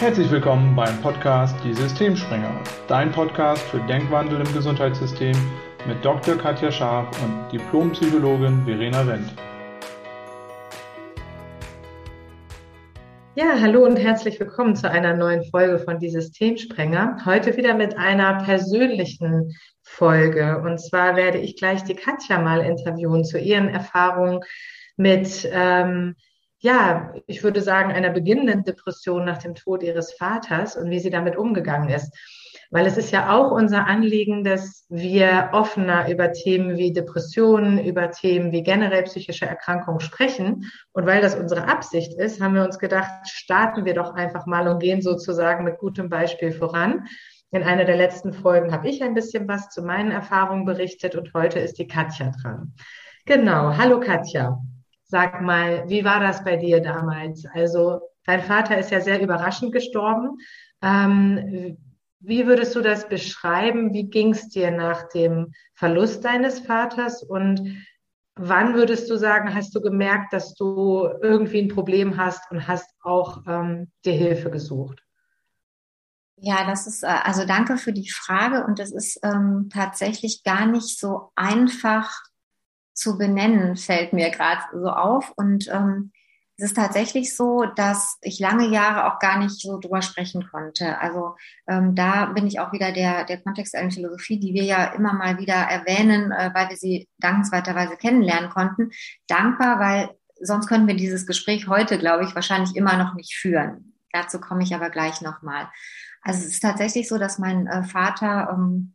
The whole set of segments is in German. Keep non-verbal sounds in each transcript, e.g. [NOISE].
Herzlich willkommen beim Podcast Die Systemspringer, dein Podcast für Denkwandel im Gesundheitssystem mit Dr. Katja Scharf und Diplompsychologin Verena Wendt. Ja, hallo und herzlich willkommen zu einer neuen Folge von Die Systemsprenger. Heute wieder mit einer persönlichen Folge. Und zwar werde ich gleich die Katja mal interviewen zu ihren Erfahrungen mit, ähm, ja, ich würde sagen, einer beginnenden Depression nach dem Tod ihres Vaters und wie sie damit umgegangen ist. Weil es ist ja auch unser Anliegen, dass wir offener über Themen wie Depressionen, über Themen wie generell psychische Erkrankungen sprechen. Und weil das unsere Absicht ist, haben wir uns gedacht, starten wir doch einfach mal und gehen sozusagen mit gutem Beispiel voran. In einer der letzten Folgen habe ich ein bisschen was zu meinen Erfahrungen berichtet und heute ist die Katja dran. Genau. Hallo Katja. Sag mal, wie war das bei dir damals? Also, dein Vater ist ja sehr überraschend gestorben. Ähm, wie würdest du das beschreiben? Wie ging es dir nach dem Verlust deines Vaters? Und wann würdest du sagen, hast du gemerkt, dass du irgendwie ein Problem hast und hast auch ähm, dir Hilfe gesucht? Ja, das ist, äh, also danke für die Frage und das ist ähm, tatsächlich gar nicht so einfach zu benennen, fällt mir gerade so auf. Und ähm, es ist tatsächlich so, dass ich lange Jahre auch gar nicht so drüber sprechen konnte. Also ähm, da bin ich auch wieder der, der kontextuellen Philosophie, die wir ja immer mal wieder erwähnen, äh, weil wir sie dankenswerterweise kennenlernen konnten, dankbar, weil sonst könnten wir dieses Gespräch heute, glaube ich, wahrscheinlich immer noch nicht führen. Dazu komme ich aber gleich nochmal. Also es ist tatsächlich so, dass mein äh, Vater ähm,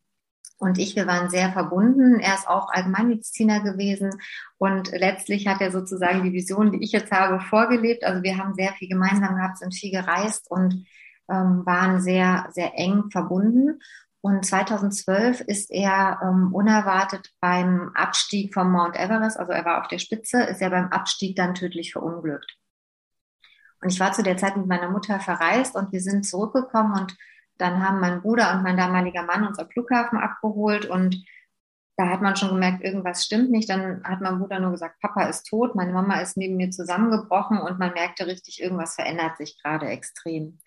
und ich, wir waren sehr verbunden. Er ist auch Allgemeinmediziner gewesen und letztlich hat er sozusagen die Vision, die ich jetzt habe, vorgelebt. Also wir haben sehr viel gemeinsam gehabt, sind viel gereist und ähm, waren sehr, sehr eng verbunden. Und 2012 ist er ähm, unerwartet beim Abstieg vom Mount Everest, also er war auf der Spitze, ist er beim Abstieg dann tödlich verunglückt. Und ich war zu der Zeit mit meiner Mutter verreist und wir sind zurückgekommen und dann haben mein Bruder und mein damaliger Mann uns am Flughafen abgeholt und da hat man schon gemerkt, irgendwas stimmt nicht. Dann hat mein Bruder nur gesagt, Papa ist tot, meine Mama ist neben mir zusammengebrochen und man merkte richtig, irgendwas verändert sich gerade extrem.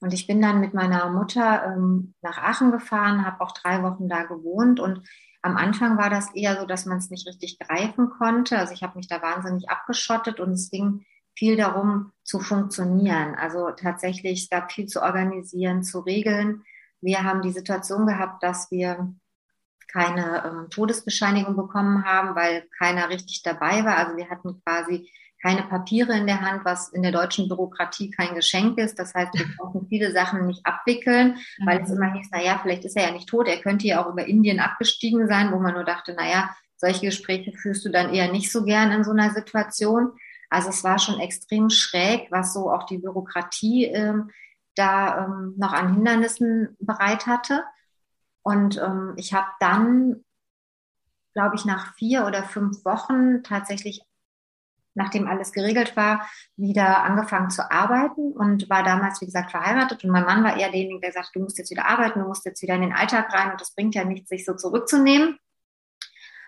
Und ich bin dann mit meiner Mutter ähm, nach Aachen gefahren, habe auch drei Wochen da gewohnt und am Anfang war das eher so, dass man es nicht richtig greifen konnte. Also ich habe mich da wahnsinnig abgeschottet und es ging viel darum zu funktionieren. Also tatsächlich, es gab viel zu organisieren, zu regeln. Wir haben die Situation gehabt, dass wir keine ähm, Todesbescheinigung bekommen haben, weil keiner richtig dabei war. Also wir hatten quasi keine Papiere in der Hand, was in der deutschen Bürokratie kein Geschenk ist. Das heißt, wir [LAUGHS] konnten viele Sachen nicht abwickeln, weil es mhm. immer hieß, na ja, vielleicht ist er ja nicht tot, er könnte ja auch über Indien abgestiegen sein, wo man nur dachte, na ja, solche Gespräche führst du dann eher nicht so gern in so einer Situation. Also es war schon extrem schräg, was so auch die Bürokratie ähm, da ähm, noch an Hindernissen bereit hatte. Und ähm, ich habe dann, glaube ich, nach vier oder fünf Wochen tatsächlich, nachdem alles geregelt war, wieder angefangen zu arbeiten und war damals, wie gesagt, verheiratet. Und mein Mann war eher derjenige, der sagt, du musst jetzt wieder arbeiten, du musst jetzt wieder in den Alltag rein und das bringt ja nichts, sich so zurückzunehmen.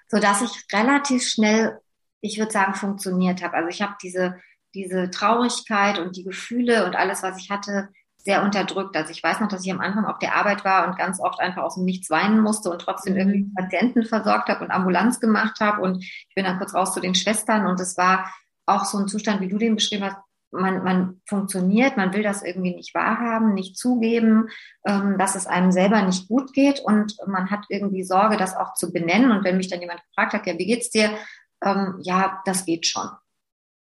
So dass ich relativ schnell ich würde sagen, funktioniert habe. Also ich habe diese, diese Traurigkeit und die Gefühle und alles, was ich hatte, sehr unterdrückt. Also ich weiß noch, dass ich am Anfang auf der Arbeit war und ganz oft einfach aus dem Nichts weinen musste und trotzdem mhm. irgendwie Patienten versorgt habe und Ambulanz gemacht habe. Und ich bin dann kurz raus zu den Schwestern und es war auch so ein Zustand, wie du den beschrieben hast. Man, man funktioniert, man will das irgendwie nicht wahrhaben, nicht zugeben, ähm, dass es einem selber nicht gut geht und man hat irgendwie Sorge, das auch zu benennen. Und wenn mich dann jemand gefragt hat, ja, wie geht's dir? Ähm, ja, das geht schon.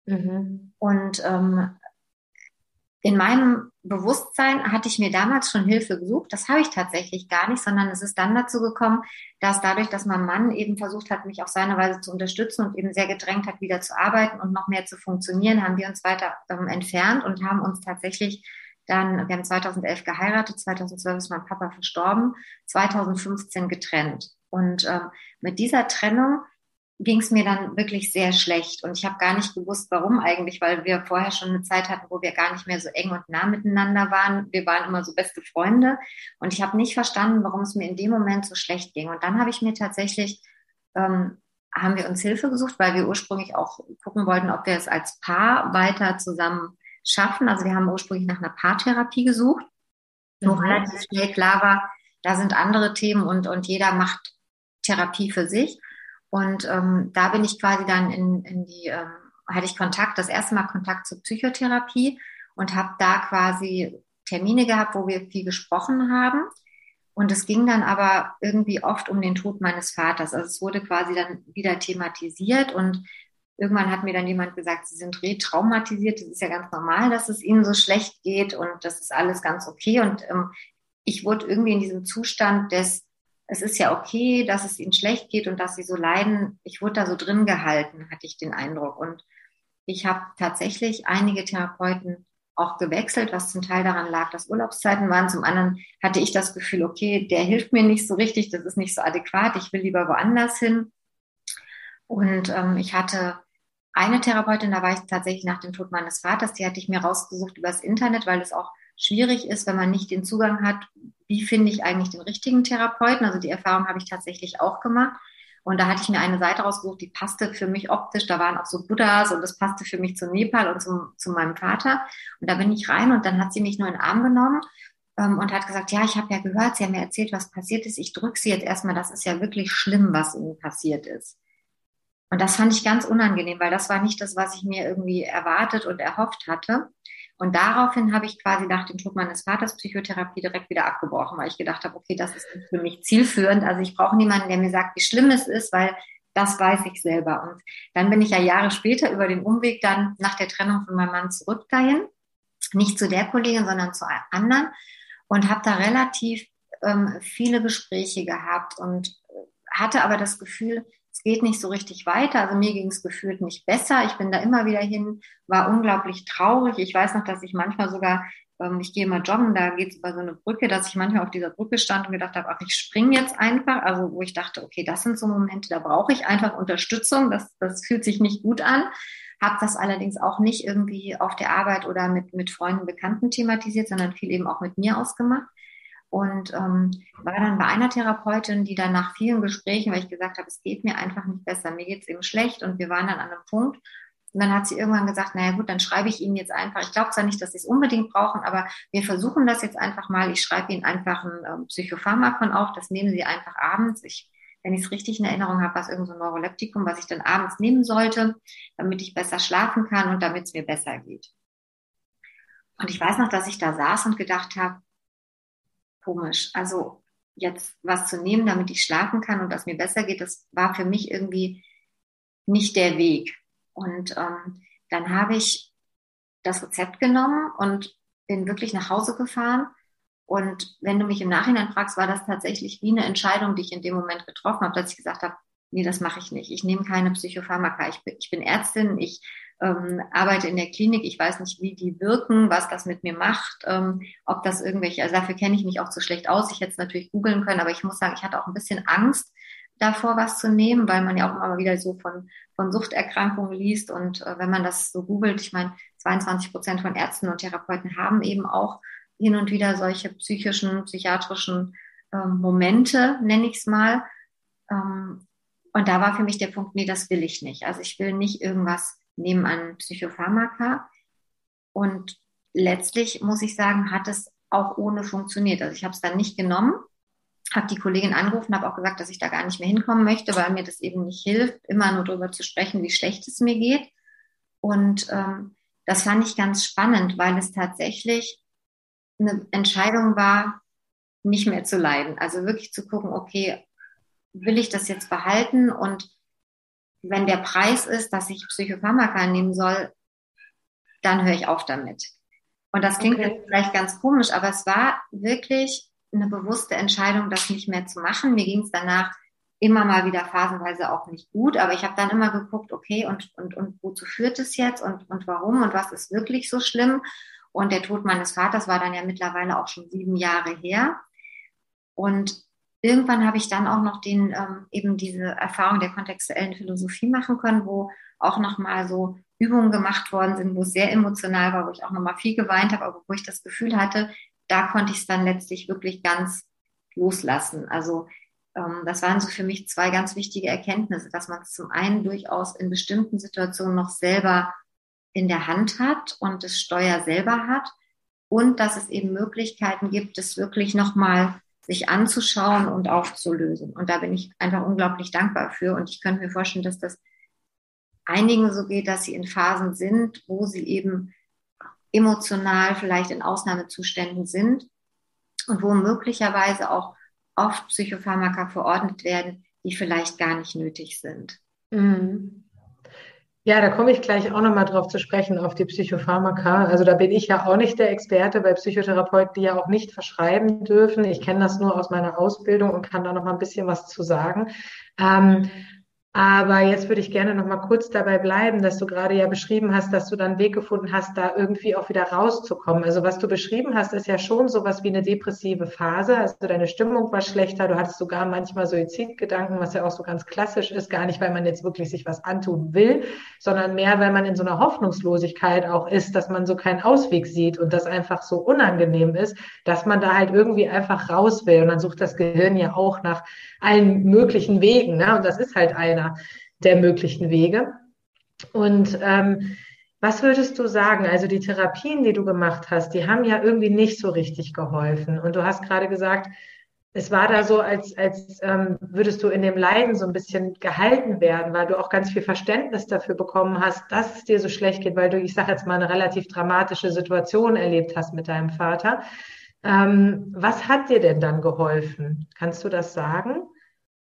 Mhm. Und ähm, in meinem Bewusstsein hatte ich mir damals schon Hilfe gesucht. Das habe ich tatsächlich gar nicht, sondern es ist dann dazu gekommen, dass dadurch, dass mein Mann eben versucht hat, mich auf seine Weise zu unterstützen und eben sehr gedrängt hat, wieder zu arbeiten und noch mehr zu funktionieren, haben wir uns weiter ähm, entfernt und haben uns tatsächlich dann, wir haben 2011 geheiratet, 2012 ist mein Papa verstorben, 2015 getrennt. Und ähm, mit dieser Trennung ging es mir dann wirklich sehr schlecht. Und ich habe gar nicht gewusst, warum eigentlich, weil wir vorher schon eine Zeit hatten, wo wir gar nicht mehr so eng und nah miteinander waren. Wir waren immer so beste Freunde. Und ich habe nicht verstanden, warum es mir in dem Moment so schlecht ging. Und dann habe ich mir tatsächlich, ähm, haben wir uns Hilfe gesucht, weil wir ursprünglich auch gucken wollten, ob wir es als Paar weiter zusammen schaffen. Also wir haben ursprünglich nach einer Paartherapie gesucht, wo mhm. relativ schnell klar war, da sind andere Themen und, und jeder macht Therapie für sich. Und ähm, da bin ich quasi dann in, in die, ähm, hatte ich Kontakt, das erste Mal Kontakt zur Psychotherapie und habe da quasi Termine gehabt, wo wir viel gesprochen haben. Und es ging dann aber irgendwie oft um den Tod meines Vaters. Also es wurde quasi dann wieder thematisiert und irgendwann hat mir dann jemand gesagt, Sie sind retraumatisiert. Das ist ja ganz normal, dass es Ihnen so schlecht geht und das ist alles ganz okay. Und ähm, ich wurde irgendwie in diesem Zustand des, es ist ja okay, dass es Ihnen schlecht geht und dass Sie so leiden. Ich wurde da so drin gehalten, hatte ich den Eindruck. Und ich habe tatsächlich einige Therapeuten auch gewechselt, was zum Teil daran lag, dass Urlaubszeiten waren. Zum anderen hatte ich das Gefühl, okay, der hilft mir nicht so richtig, das ist nicht so adäquat, ich will lieber woanders hin. Und ähm, ich hatte eine Therapeutin, da war ich tatsächlich nach dem Tod meines Vaters, die hatte ich mir rausgesucht übers Internet, weil es auch schwierig ist, wenn man nicht den Zugang hat, wie finde ich eigentlich den richtigen Therapeuten. Also die Erfahrung habe ich tatsächlich auch gemacht. Und da hatte ich mir eine Seite rausgesucht, die passte für mich optisch. Da waren auch so Buddhas und das passte für mich zu Nepal und zum, zu meinem Vater. Und da bin ich rein und dann hat sie mich nur in den Arm genommen ähm, und hat gesagt, ja, ich habe ja gehört, Sie haben mir erzählt, was passiert ist. Ich drücke Sie jetzt erstmal, das ist ja wirklich schlimm, was Ihnen passiert ist. Und das fand ich ganz unangenehm, weil das war nicht das, was ich mir irgendwie erwartet und erhofft hatte. Und daraufhin habe ich quasi nach dem Tod meines Vaters Psychotherapie direkt wieder abgebrochen, weil ich gedacht habe, okay, das ist für mich zielführend. Also ich brauche niemanden, der mir sagt, wie schlimm es ist, weil das weiß ich selber. Und dann bin ich ja Jahre später über den Umweg dann nach der Trennung von meinem Mann zurück dahin. Nicht zu der Kollegin, sondern zu anderen. Und habe da relativ ähm, viele Gespräche gehabt und hatte aber das Gefühl, es geht nicht so richtig weiter. Also mir ging es gefühlt nicht besser. Ich bin da immer wieder hin, war unglaublich traurig. Ich weiß noch, dass ich manchmal sogar, ähm, ich gehe mal joggen, da geht es über so eine Brücke, dass ich manchmal auf dieser Brücke stand und gedacht habe, ach, ich springe jetzt einfach. Also wo ich dachte, okay, das sind so Momente, da brauche ich einfach Unterstützung. Das, das fühlt sich nicht gut an. Habe das allerdings auch nicht irgendwie auf der Arbeit oder mit, mit Freunden, Bekannten thematisiert, sondern viel eben auch mit mir ausgemacht und ähm, war dann bei einer Therapeutin, die dann nach vielen Gesprächen, weil ich gesagt habe, es geht mir einfach nicht besser, mir geht es eben schlecht und wir waren dann an einem Punkt. Und dann hat sie irgendwann gesagt, naja gut, dann schreibe ich Ihnen jetzt einfach, ich glaube zwar nicht, dass Sie es unbedingt brauchen, aber wir versuchen das jetzt einfach mal. Ich schreibe Ihnen einfach ein ähm, Psychopharmakon auf, das nehmen Sie einfach abends. Ich, wenn ich es richtig in Erinnerung habe, was irgend so ein Neuroleptikum, was ich dann abends nehmen sollte, damit ich besser schlafen kann und damit es mir besser geht. Und ich weiß noch, dass ich da saß und gedacht habe, komisch. Also jetzt was zu nehmen, damit ich schlafen kann und dass mir besser geht, das war für mich irgendwie nicht der Weg. Und ähm, dann habe ich das Rezept genommen und bin wirklich nach Hause gefahren. Und wenn du mich im Nachhinein fragst, war das tatsächlich wie eine Entscheidung, die ich in dem Moment getroffen habe, dass ich gesagt habe, nee, das mache ich nicht. Ich nehme keine Psychopharmaka. Ich bin, ich bin Ärztin, ich ähm, arbeite in der Klinik, ich weiß nicht, wie die wirken, was das mit mir macht, ähm, ob das irgendwelche, also dafür kenne ich mich auch zu schlecht aus. Ich hätte es natürlich googeln können, aber ich muss sagen, ich hatte auch ein bisschen Angst davor, was zu nehmen, weil man ja auch immer wieder so von, von Suchterkrankungen liest und äh, wenn man das so googelt, ich meine, 22 Prozent von Ärzten und Therapeuten haben eben auch hin und wieder solche psychischen, psychiatrischen ähm, Momente, nenne ich es mal. Ähm, und da war für mich der Punkt, nee, das will ich nicht. Also ich will nicht irgendwas nehmen an Psychopharmaka. Und letztlich muss ich sagen, hat es auch ohne funktioniert. Also ich habe es dann nicht genommen, habe die Kollegin angerufen, habe auch gesagt, dass ich da gar nicht mehr hinkommen möchte, weil mir das eben nicht hilft, immer nur darüber zu sprechen, wie schlecht es mir geht. Und ähm, das fand ich ganz spannend, weil es tatsächlich eine Entscheidung war, nicht mehr zu leiden. Also wirklich zu gucken, okay, will ich das jetzt behalten und wenn der Preis ist, dass ich Psychopharmaka nehmen soll, dann höre ich auf damit. Und das klingt okay. jetzt vielleicht ganz komisch, aber es war wirklich eine bewusste Entscheidung, das nicht mehr zu machen. Mir ging es danach immer mal wieder phasenweise auch nicht gut, aber ich habe dann immer geguckt, okay, und, und, und wozu führt es jetzt und, und warum und was ist wirklich so schlimm? Und der Tod meines Vaters war dann ja mittlerweile auch schon sieben Jahre her. Und irgendwann habe ich dann auch noch den ähm, eben diese Erfahrung der kontextuellen Philosophie machen können, wo auch nochmal so Übungen gemacht worden sind, wo es sehr emotional war, wo ich auch nochmal viel geweint habe, aber wo ich das Gefühl hatte, da konnte ich es dann letztlich wirklich ganz loslassen. Also ähm, das waren so für mich zwei ganz wichtige Erkenntnisse, dass man es zum einen durchaus in bestimmten Situationen noch selber in der Hand hat und das Steuer selber hat und dass es eben Möglichkeiten gibt, es wirklich nochmal sich anzuschauen und aufzulösen. Und da bin ich einfach unglaublich dankbar für. Und ich könnte mir vorstellen, dass das einigen so geht, dass sie in Phasen sind, wo sie eben emotional vielleicht in Ausnahmezuständen sind und wo möglicherweise auch oft Psychopharmaka verordnet werden, die vielleicht gar nicht nötig sind. Mhm. Ja, da komme ich gleich auch nochmal drauf zu sprechen, auf die Psychopharmaka. Also da bin ich ja auch nicht der Experte bei Psychotherapeuten, die ja auch nicht verschreiben dürfen. Ich kenne das nur aus meiner Ausbildung und kann da noch mal ein bisschen was zu sagen. Ähm, aber jetzt würde ich gerne noch mal kurz dabei bleiben, dass du gerade ja beschrieben hast, dass du dann Weg gefunden hast, da irgendwie auch wieder rauszukommen. Also was du beschrieben hast, ist ja schon sowas wie eine depressive Phase. Also deine Stimmung war schlechter, du hattest sogar manchmal Suizidgedanken, was ja auch so ganz klassisch ist, gar nicht, weil man jetzt wirklich sich was antun will, sondern mehr, weil man in so einer Hoffnungslosigkeit auch ist, dass man so keinen Ausweg sieht und das einfach so unangenehm ist, dass man da halt irgendwie einfach raus will. Und dann sucht das Gehirn ja auch nach allen möglichen Wegen. Ne? Und das ist halt einer der möglichen Wege. Und ähm, was würdest du sagen? Also die Therapien, die du gemacht hast, die haben ja irgendwie nicht so richtig geholfen. Und du hast gerade gesagt, es war da so, als, als ähm, würdest du in dem Leiden so ein bisschen gehalten werden, weil du auch ganz viel Verständnis dafür bekommen hast, dass es dir so schlecht geht, weil du, ich sage jetzt mal, eine relativ dramatische Situation erlebt hast mit deinem Vater. Ähm, was hat dir denn dann geholfen? Kannst du das sagen?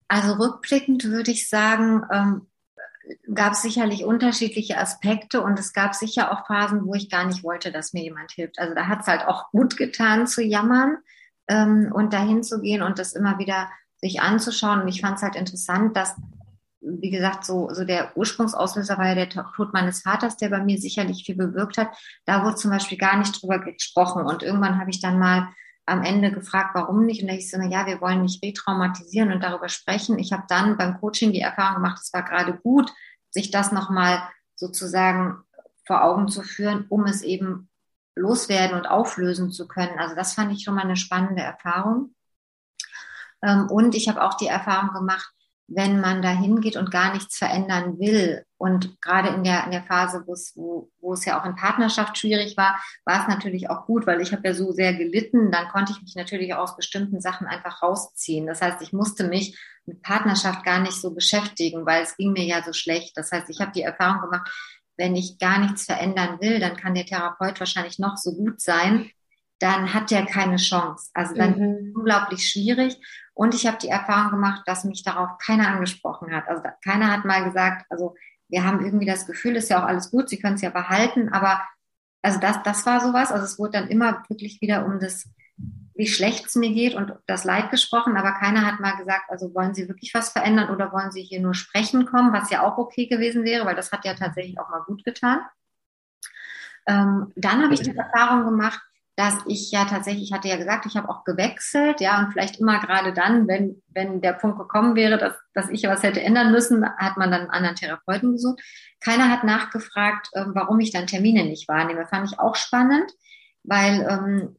Also rückblickend würde ich sagen, ähm, gab es sicherlich unterschiedliche Aspekte und es gab sicher auch Phasen, wo ich gar nicht wollte, dass mir jemand hilft. Also da hat es halt auch gut getan zu jammern ähm, und dahin zu gehen und das immer wieder sich anzuschauen. Und ich fand es halt interessant, dass, wie gesagt, so, so der Ursprungsauslöser war ja der Tod meines Vaters, der bei mir sicherlich viel bewirkt hat. Da wurde zum Beispiel gar nicht drüber gesprochen. Und irgendwann habe ich dann mal am Ende gefragt, warum nicht? Und da hieß so, na ja, wir wollen nicht retraumatisieren und darüber sprechen. Ich habe dann beim Coaching die Erfahrung gemacht, es war gerade gut, sich das nochmal sozusagen vor Augen zu führen, um es eben loswerden und auflösen zu können. Also das fand ich schon mal eine spannende Erfahrung. Ähm, und ich habe auch die Erfahrung gemacht, wenn man da hingeht und gar nichts verändern will. Und gerade in der, in der Phase, wo es, wo, wo es ja auch in Partnerschaft schwierig war, war es natürlich auch gut, weil ich habe ja so sehr gelitten, dann konnte ich mich natürlich aus bestimmten Sachen einfach rausziehen. Das heißt, ich musste mich mit Partnerschaft gar nicht so beschäftigen, weil es ging mir ja so schlecht. Das heißt, ich habe die Erfahrung gemacht, wenn ich gar nichts verändern will, dann kann der Therapeut wahrscheinlich noch so gut sein, dann hat der keine Chance. Also dann mhm. ist es unglaublich schwierig. Und ich habe die Erfahrung gemacht, dass mich darauf keiner angesprochen hat. Also keiner hat mal gesagt, also wir haben irgendwie das Gefühl, ist ja auch alles gut, Sie können es ja behalten, aber also das, das war sowas. Also es wurde dann immer wirklich wieder um das, wie schlecht es mir geht und das Leid gesprochen, aber keiner hat mal gesagt, also wollen Sie wirklich was verändern oder wollen Sie hier nur sprechen kommen, was ja auch okay gewesen wäre, weil das hat ja tatsächlich auch mal gut getan. Ähm, dann habe ich die Erfahrung gemacht, dass ich ja tatsächlich, ich hatte ja gesagt, ich habe auch gewechselt, ja, und vielleicht immer gerade dann, wenn, wenn der Punkt gekommen wäre, dass, dass ich was hätte ändern müssen, hat man dann einen anderen Therapeuten gesucht. Keiner hat nachgefragt, ähm, warum ich dann Termine nicht wahrnehme. Fand ich auch spannend, weil ähm,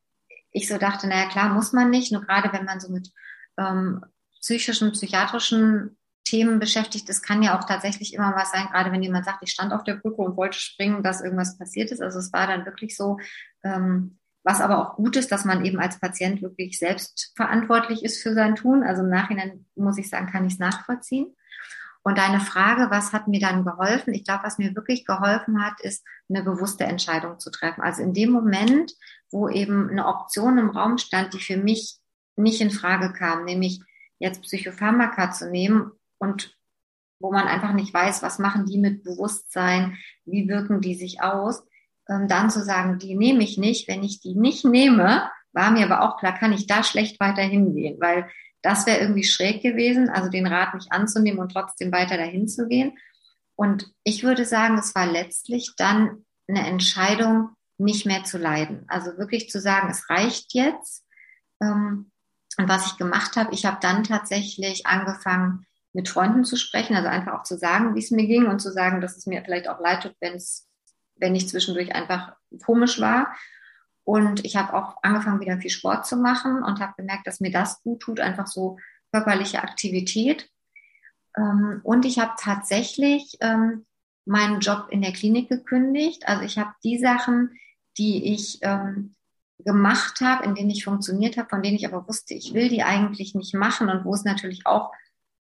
ich so dachte, naja, klar, muss man nicht, nur gerade wenn man so mit ähm, psychischen, psychiatrischen Themen beschäftigt ist, kann ja auch tatsächlich immer was sein, gerade wenn jemand sagt, ich stand auf der Brücke und wollte springen, dass irgendwas passiert ist. Also es war dann wirklich so, ähm, was aber auch gut ist, dass man eben als Patient wirklich selbst verantwortlich ist für sein Tun. Also im Nachhinein muss ich sagen, kann ich es nachvollziehen. Und deine Frage, was hat mir dann geholfen? Ich glaube, was mir wirklich geholfen hat, ist eine bewusste Entscheidung zu treffen. Also in dem Moment, wo eben eine Option im Raum stand, die für mich nicht in Frage kam, nämlich jetzt Psychopharmaka zu nehmen und wo man einfach nicht weiß, was machen die mit Bewusstsein, wie wirken die sich aus, ähm, dann zu sagen, die nehme ich nicht. Wenn ich die nicht nehme, war mir aber auch klar, kann ich da schlecht weiter hingehen, weil das wäre irgendwie schräg gewesen, also den Rat nicht anzunehmen und trotzdem weiter dahin zu gehen. Und ich würde sagen, es war letztlich dann eine Entscheidung, nicht mehr zu leiden. Also wirklich zu sagen, es reicht jetzt. Ähm, und was ich gemacht habe, ich habe dann tatsächlich angefangen, mit Freunden zu sprechen, also einfach auch zu sagen, wie es mir ging und zu sagen, dass es mir vielleicht auch leid tut, wenn es wenn ich zwischendurch einfach komisch war. Und ich habe auch angefangen, wieder viel Sport zu machen und habe gemerkt, dass mir das gut tut, einfach so körperliche Aktivität. Ähm, und ich habe tatsächlich ähm, meinen Job in der Klinik gekündigt. Also ich habe die Sachen, die ich ähm, gemacht habe, in denen ich funktioniert habe, von denen ich aber wusste, ich will die eigentlich nicht machen und wo es natürlich auch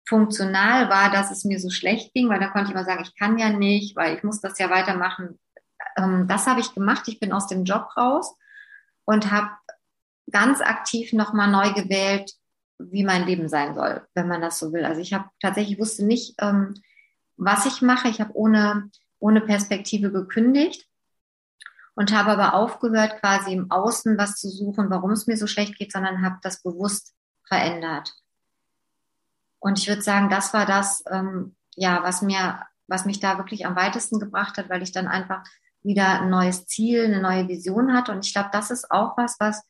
funktional war, dass es mir so schlecht ging, weil da konnte ich immer sagen, ich kann ja nicht, weil ich muss das ja weitermachen. Ähm, das habe ich gemacht. Ich bin aus dem Job raus und habe ganz aktiv nochmal neu gewählt, wie mein Leben sein soll, wenn man das so will. Also ich habe tatsächlich wusste nicht, ähm, was ich mache. Ich habe ohne, ohne Perspektive gekündigt und habe aber aufgehört, quasi im Außen was zu suchen, warum es mir so schlecht geht, sondern habe das bewusst verändert. Und ich würde sagen, das war das, ähm, ja, was mir, was mich da wirklich am weitesten gebracht hat, weil ich dann einfach wieder ein neues Ziel, eine neue Vision hatte. Und ich glaube, das ist auch was, was,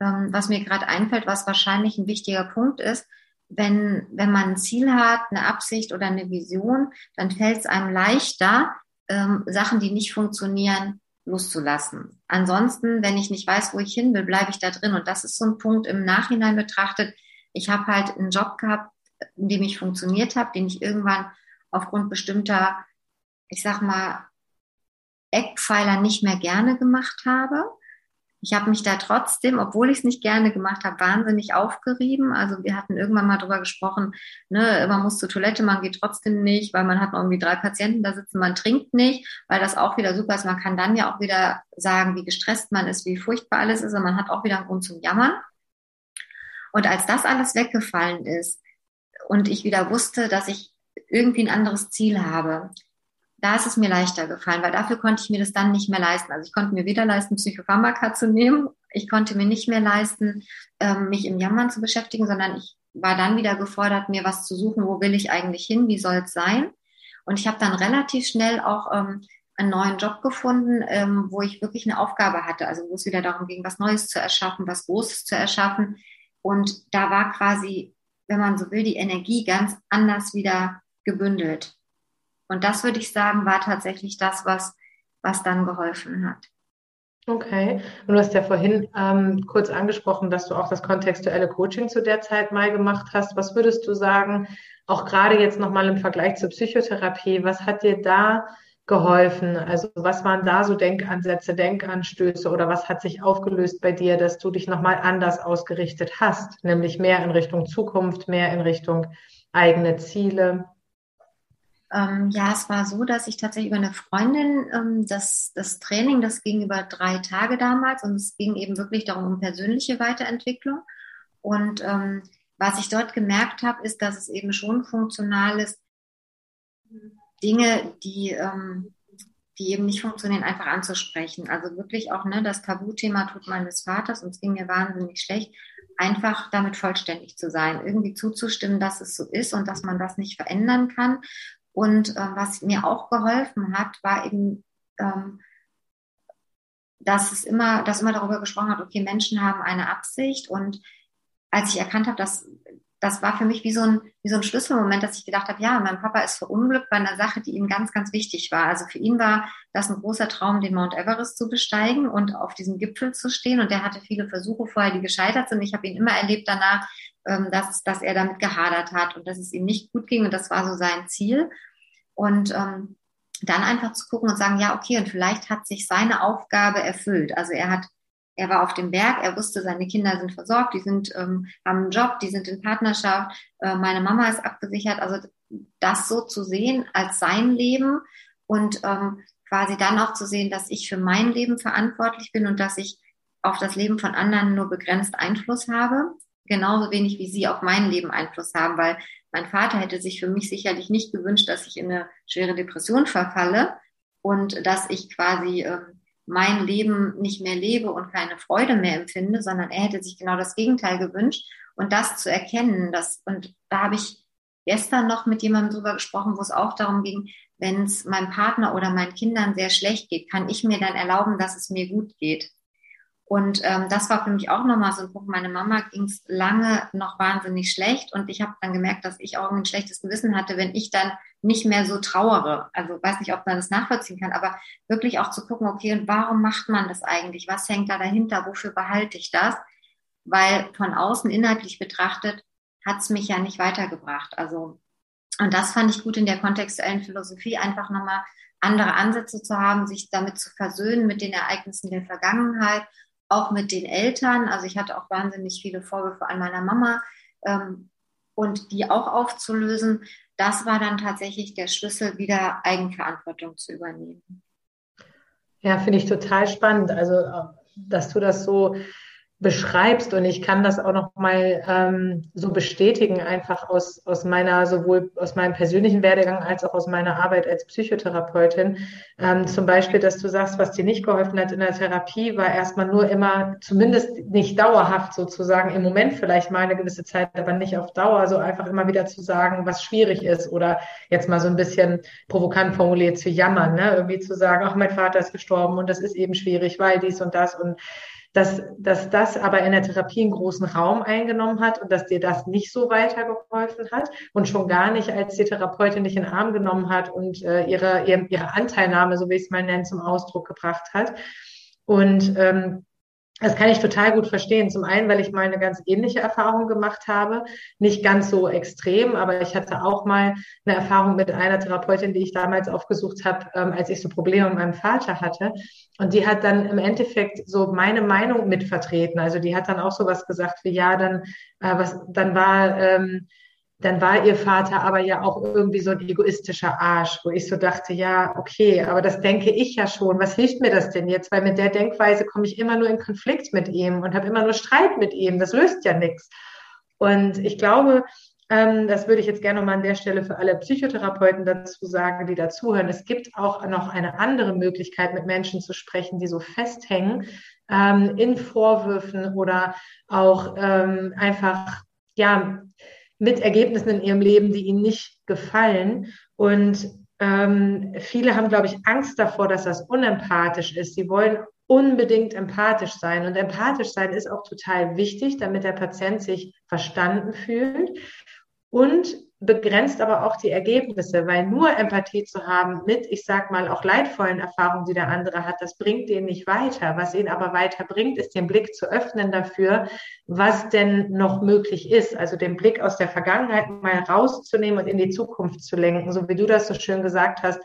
ähm, was mir gerade einfällt, was wahrscheinlich ein wichtiger Punkt ist. Wenn, wenn man ein Ziel hat, eine Absicht oder eine Vision, dann fällt es einem leichter, ähm, Sachen, die nicht funktionieren, loszulassen. Ansonsten, wenn ich nicht weiß, wo ich hin will, bleibe ich da drin. Und das ist so ein Punkt im Nachhinein betrachtet. Ich habe halt einen Job gehabt, in dem ich funktioniert habe, den ich irgendwann aufgrund bestimmter, ich sag mal, Eckpfeiler nicht mehr gerne gemacht habe. Ich habe mich da trotzdem, obwohl ich es nicht gerne gemacht habe, wahnsinnig aufgerieben. Also wir hatten irgendwann mal drüber gesprochen, ne, man muss zur Toilette, man geht trotzdem nicht, weil man hat irgendwie drei Patienten da sitzen, man trinkt nicht, weil das auch wieder super ist. Man kann dann ja auch wieder sagen, wie gestresst man ist, wie furchtbar alles ist und man hat auch wieder einen Grund zum Jammern. Und als das alles weggefallen ist, und ich wieder wusste, dass ich irgendwie ein anderes Ziel habe, da ist es mir leichter gefallen, weil dafür konnte ich mir das dann nicht mehr leisten. Also ich konnte mir weder leisten, Psychopharmaka zu nehmen, ich konnte mir nicht mehr leisten, ähm, mich im Jammern zu beschäftigen, sondern ich war dann wieder gefordert, mir was zu suchen, wo will ich eigentlich hin, wie soll es sein. Und ich habe dann relativ schnell auch ähm, einen neuen Job gefunden, ähm, wo ich wirklich eine Aufgabe hatte, also wo es wieder darum ging, was Neues zu erschaffen, was Großes zu erschaffen. Und da war quasi wenn man so will, die Energie ganz anders wieder gebündelt. Und das würde ich sagen, war tatsächlich das, was, was dann geholfen hat. Okay. Und du hast ja vorhin ähm, kurz angesprochen, dass du auch das kontextuelle Coaching zu der Zeit mal gemacht hast. Was würdest du sagen, auch gerade jetzt nochmal im Vergleich zur Psychotherapie, was hat dir da geholfen? Also was waren da so Denkansätze, Denkanstöße oder was hat sich aufgelöst bei dir, dass du dich nochmal anders ausgerichtet hast, nämlich mehr in Richtung Zukunft, mehr in Richtung eigene Ziele? Ähm, ja, es war so, dass ich tatsächlich über eine Freundin ähm, das, das Training, das ging über drei Tage damals und es ging eben wirklich darum, um persönliche Weiterentwicklung. Und ähm, was ich dort gemerkt habe, ist, dass es eben schon funktional ist, Dinge, die, ähm, die eben nicht funktionieren, einfach anzusprechen. Also wirklich auch ne, das Tabuthema Tod meines Vaters, und es ging mir wahnsinnig schlecht, einfach damit vollständig zu sein, irgendwie zuzustimmen, dass es so ist und dass man das nicht verändern kann. Und äh, was mir auch geholfen hat, war eben, ähm, dass es immer, dass immer darüber gesprochen hat, okay, Menschen haben eine Absicht und als ich erkannt habe, dass das war für mich wie so ein, wie so ein Schlüsselmoment, dass ich gedacht habe, ja, mein Papa ist verunglückt bei einer Sache, die ihm ganz, ganz wichtig war. Also für ihn war das ein großer Traum, den Mount Everest zu besteigen und auf diesem Gipfel zu stehen. Und er hatte viele Versuche vorher, die gescheitert sind. Ich habe ihn immer erlebt danach, ähm, dass, dass er damit gehadert hat und dass es ihm nicht gut ging. Und das war so sein Ziel. Und ähm, dann einfach zu gucken und sagen, ja, okay, und vielleicht hat sich seine Aufgabe erfüllt. Also er hat er war auf dem Berg, er wusste, seine Kinder sind versorgt, die sind, ähm, haben einen Job, die sind in Partnerschaft, äh, meine Mama ist abgesichert. Also das so zu sehen als sein Leben und ähm, quasi dann auch zu sehen, dass ich für mein Leben verantwortlich bin und dass ich auf das Leben von anderen nur begrenzt Einfluss habe, genauso wenig wie sie auf mein Leben Einfluss haben, weil mein Vater hätte sich für mich sicherlich nicht gewünscht, dass ich in eine schwere Depression verfalle und dass ich quasi ähm, mein Leben nicht mehr lebe und keine Freude mehr empfinde, sondern er hätte sich genau das Gegenteil gewünscht. Und das zu erkennen, das, und da habe ich gestern noch mit jemandem drüber gesprochen, wo es auch darum ging, wenn es meinem Partner oder meinen Kindern sehr schlecht geht, kann ich mir dann erlauben, dass es mir gut geht. Und ähm, das war für mich auch nochmal so ein Punkt. Meine Mama ging es lange noch wahnsinnig schlecht und ich habe dann gemerkt, dass ich auch ein schlechtes Gewissen hatte, wenn ich dann nicht mehr so trauere. Also weiß nicht, ob man das nachvollziehen kann, aber wirklich auch zu gucken, okay, und warum macht man das eigentlich? Was hängt da dahinter? Wofür behalte ich das? Weil von außen inhaltlich betrachtet hat es mich ja nicht weitergebracht. Also und das fand ich gut in der kontextuellen Philosophie, einfach nochmal andere Ansätze zu haben, sich damit zu versöhnen mit den Ereignissen der Vergangenheit, auch mit den Eltern. Also ich hatte auch wahnsinnig viele Vorwürfe an meiner Mama ähm, und die auch aufzulösen. Das war dann tatsächlich der Schlüssel, wieder Eigenverantwortung zu übernehmen. Ja, finde ich total spannend. Also, dass du das so beschreibst. Und ich kann das auch noch mal ähm, so bestätigen einfach aus aus meiner sowohl aus meinem persönlichen Werdegang als auch aus meiner Arbeit als Psychotherapeutin. Ähm, zum Beispiel dass du sagst was dir nicht geholfen hat in der Therapie war erstmal nur immer zumindest nicht dauerhaft sozusagen im Moment vielleicht mal eine gewisse Zeit aber nicht auf Dauer. So einfach immer wieder zu sagen was schwierig ist oder jetzt mal so ein bisschen provokant formuliert zu jammern ne? Irgendwie zu sagen ach mein Vater ist gestorben und das ist eben schwierig weil dies und das und dass, dass das aber in der Therapie einen großen Raum eingenommen hat und dass dir das nicht so weitergeholfen hat und schon gar nicht, als die Therapeutin dich in den Arm genommen hat und äh, ihre, ihre, ihre Anteilnahme, so wie ich es mal nenne, zum Ausdruck gebracht hat. Und ähm, das kann ich total gut verstehen. Zum einen, weil ich mal eine ganz ähnliche Erfahrung gemacht habe. Nicht ganz so extrem, aber ich hatte auch mal eine Erfahrung mit einer Therapeutin, die ich damals aufgesucht habe, ähm, als ich so Probleme mit meinem Vater hatte. Und die hat dann im Endeffekt so meine Meinung mitvertreten. Also die hat dann auch sowas gesagt wie, ja, dann, äh, was, dann war, ähm, dann war ihr Vater aber ja auch irgendwie so ein egoistischer Arsch, wo ich so dachte, ja, okay, aber das denke ich ja schon. Was hilft mir das denn jetzt? Weil mit der Denkweise komme ich immer nur in Konflikt mit ihm und habe immer nur Streit mit ihm. Das löst ja nichts. Und ich glaube, ähm, das würde ich jetzt gerne mal an der Stelle für alle Psychotherapeuten dazu sagen, die dazuhören. Es gibt auch noch eine andere Möglichkeit, mit Menschen zu sprechen, die so festhängen ähm, in Vorwürfen oder auch ähm, einfach, ja, mit Ergebnissen in ihrem Leben, die ihnen nicht gefallen. Und ähm, viele haben, glaube ich, Angst davor, dass das unempathisch ist. Sie wollen unbedingt empathisch sein. Und empathisch sein ist auch total wichtig, damit der Patient sich verstanden fühlt. Und begrenzt aber auch die Ergebnisse, weil nur Empathie zu haben mit, ich sag mal, auch leidvollen Erfahrungen, die der andere hat, das bringt den nicht weiter. Was ihn aber weiterbringt, ist den Blick zu öffnen dafür, was denn noch möglich ist. Also den Blick aus der Vergangenheit mal rauszunehmen und in die Zukunft zu lenken, so wie du das so schön gesagt hast,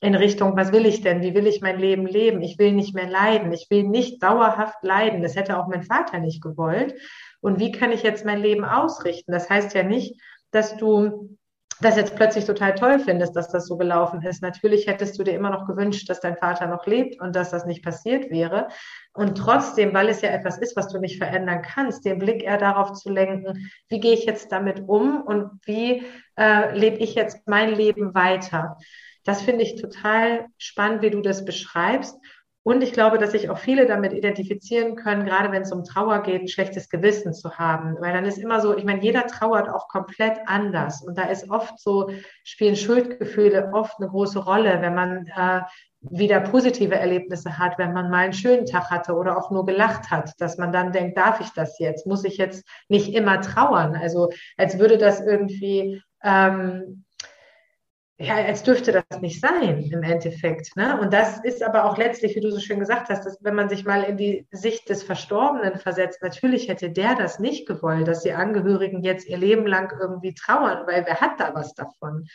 in Richtung, was will ich denn? Wie will ich mein Leben leben? Ich will nicht mehr leiden. Ich will nicht dauerhaft leiden. Das hätte auch mein Vater nicht gewollt. Und wie kann ich jetzt mein Leben ausrichten? Das heißt ja nicht, dass du das jetzt plötzlich total toll findest, dass das so gelaufen ist. Natürlich hättest du dir immer noch gewünscht, dass dein Vater noch lebt und dass das nicht passiert wäre. Und trotzdem, weil es ja etwas ist, was du nicht verändern kannst, den Blick eher darauf zu lenken, wie gehe ich jetzt damit um und wie äh, lebe ich jetzt mein Leben weiter. Das finde ich total spannend, wie du das beschreibst. Und ich glaube, dass sich auch viele damit identifizieren können, gerade wenn es um Trauer geht, ein schlechtes Gewissen zu haben. Weil dann ist immer so, ich meine, jeder trauert auch komplett anders. Und da ist oft so, spielen Schuldgefühle oft eine große Rolle, wenn man äh, wieder positive Erlebnisse hat, wenn man mal einen schönen Tag hatte oder auch nur gelacht hat, dass man dann denkt, darf ich das jetzt? Muss ich jetzt nicht immer trauern? Also als würde das irgendwie ähm, ja, als dürfte das nicht sein im Endeffekt. Ne? Und das ist aber auch letztlich, wie du so schön gesagt hast, dass wenn man sich mal in die Sicht des Verstorbenen versetzt, natürlich hätte der das nicht gewollt, dass die Angehörigen jetzt ihr Leben lang irgendwie trauern, weil wer hat da was davon?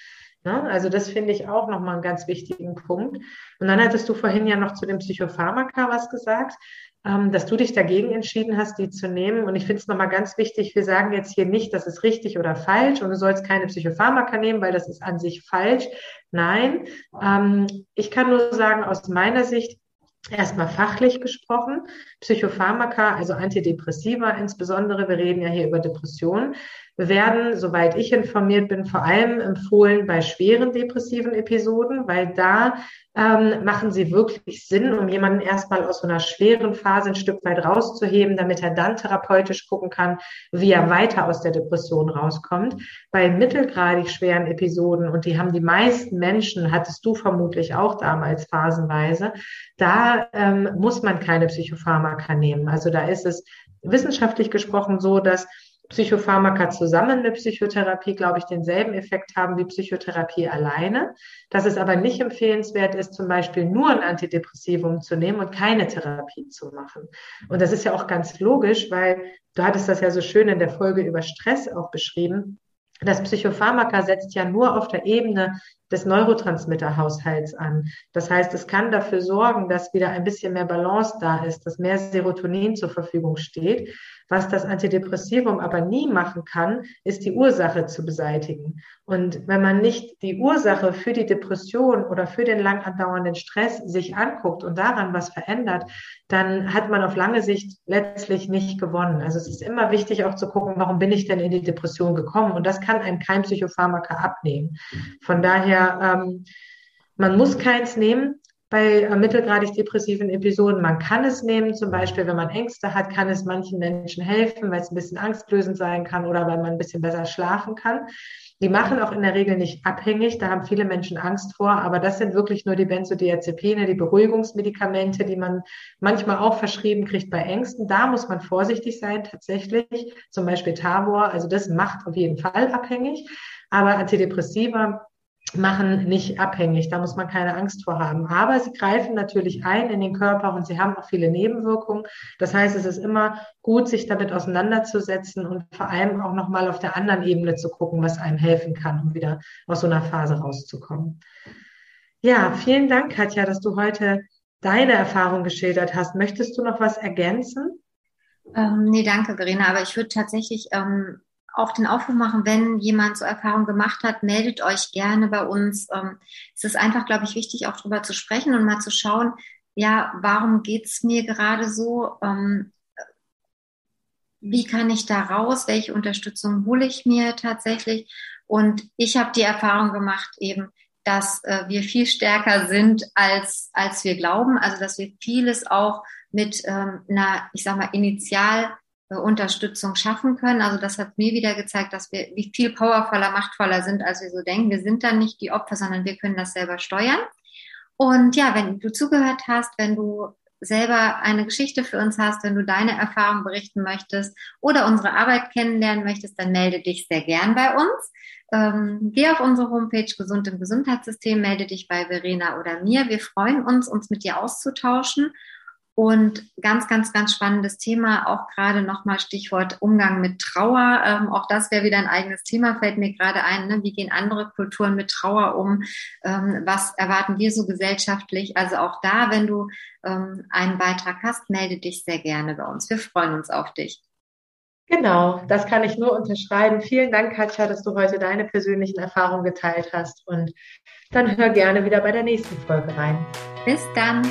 Ne? Also das finde ich auch nochmal einen ganz wichtigen Punkt. Und dann hattest du vorhin ja noch zu dem Psychopharmaka was gesagt dass du dich dagegen entschieden hast, die zu nehmen. Und ich finde es nochmal ganz wichtig, wir sagen jetzt hier nicht, das ist richtig oder falsch und du sollst keine Psychopharmaka nehmen, weil das ist an sich falsch. Nein, ähm, ich kann nur sagen, aus meiner Sicht, Erstmal fachlich gesprochen, Psychopharmaka, also Antidepressiva insbesondere, wir reden ja hier über Depressionen, werden, soweit ich informiert bin, vor allem empfohlen bei schweren depressiven Episoden, weil da ähm, machen sie wirklich Sinn, um jemanden erstmal aus so einer schweren Phase ein Stück weit rauszuheben, damit er dann therapeutisch gucken kann, wie er weiter aus der Depression rauskommt. Bei mittelgradig schweren Episoden, und die haben die meisten Menschen, hattest du vermutlich auch damals phasenweise, da ähm, muss man keine Psychopharmaka nehmen. Also da ist es wissenschaftlich gesprochen so, dass Psychopharmaka zusammen mit Psychotherapie, glaube ich, denselben Effekt haben wie Psychotherapie alleine. Dass es aber nicht empfehlenswert ist, zum Beispiel nur ein Antidepressivum zu nehmen und keine Therapie zu machen. Und das ist ja auch ganz logisch, weil du hattest das ja so schön in der Folge über Stress auch beschrieben. Das Psychopharmaka setzt ja nur auf der Ebene des Neurotransmitterhaushalts an. Das heißt, es kann dafür sorgen, dass wieder ein bisschen mehr Balance da ist, dass mehr Serotonin zur Verfügung steht. Was das Antidepressivum aber nie machen kann, ist die Ursache zu beseitigen. Und wenn man nicht die Ursache für die Depression oder für den lang andauernden Stress sich anguckt und daran was verändert, dann hat man auf lange Sicht letztlich nicht gewonnen. Also es ist immer wichtig auch zu gucken, warum bin ich denn in die Depression gekommen? Und das kann einem kein Psychopharmaka abnehmen. Von daher, ähm, man muss keins nehmen bei mittelgradig depressiven Episoden. Man kann es nehmen, zum Beispiel, wenn man Ängste hat, kann es manchen Menschen helfen, weil es ein bisschen angstlösend sein kann oder weil man ein bisschen besser schlafen kann. Die machen auch in der Regel nicht abhängig, da haben viele Menschen Angst vor, aber das sind wirklich nur die Benzodiazepine, die Beruhigungsmedikamente, die man manchmal auch verschrieben kriegt bei Ängsten. Da muss man vorsichtig sein, tatsächlich, zum Beispiel Tabor, also das macht auf jeden Fall abhängig, aber Antidepressiva machen nicht abhängig. Da muss man keine Angst vor haben. Aber sie greifen natürlich ein in den Körper und sie haben auch viele Nebenwirkungen. Das heißt, es ist immer gut, sich damit auseinanderzusetzen und vor allem auch nochmal auf der anderen Ebene zu gucken, was einem helfen kann, um wieder aus so einer Phase rauszukommen. Ja, vielen Dank, Katja, dass du heute deine Erfahrung geschildert hast. Möchtest du noch was ergänzen? Ähm, nee, danke, Verena. Aber ich würde tatsächlich ähm, auch den Aufruf machen, wenn jemand so Erfahrung gemacht hat, meldet euch gerne bei uns. Ähm, es ist einfach, glaube ich, wichtig, auch darüber zu sprechen und mal zu schauen, ja, warum geht's mir gerade so? Ähm, wie kann ich da raus? Welche Unterstützung hole ich mir tatsächlich? Und ich habe die Erfahrung gemacht eben, dass äh, wir viel stärker sind, als, als wir glauben. Also, dass wir vieles auch mit ähm, einer, ich sag mal, initial Unterstützung schaffen können. Also das hat mir wieder gezeigt, dass wir wie viel powervoller, machtvoller sind, als wir so denken. Wir sind dann nicht die Opfer, sondern wir können das selber steuern. Und ja, wenn du zugehört hast, wenn du selber eine Geschichte für uns hast, wenn du deine Erfahrungen berichten möchtest oder unsere Arbeit kennenlernen möchtest, dann melde dich sehr gern bei uns. Ähm, geh auf unsere Homepage Gesund im Gesundheitssystem, melde dich bei Verena oder mir. Wir freuen uns, uns mit dir auszutauschen und ganz, ganz, ganz spannendes Thema, auch gerade nochmal Stichwort Umgang mit Trauer. Ähm, auch das wäre wieder ein eigenes Thema, fällt mir gerade ein. Ne? Wie gehen andere Kulturen mit Trauer um? Ähm, was erwarten wir so gesellschaftlich? Also auch da, wenn du ähm, einen Beitrag hast, melde dich sehr gerne bei uns. Wir freuen uns auf dich. Genau, das kann ich nur unterschreiben. Vielen Dank, Katja, dass du heute deine persönlichen Erfahrungen geteilt hast. Und dann hör gerne wieder bei der nächsten Folge rein. Bis dann.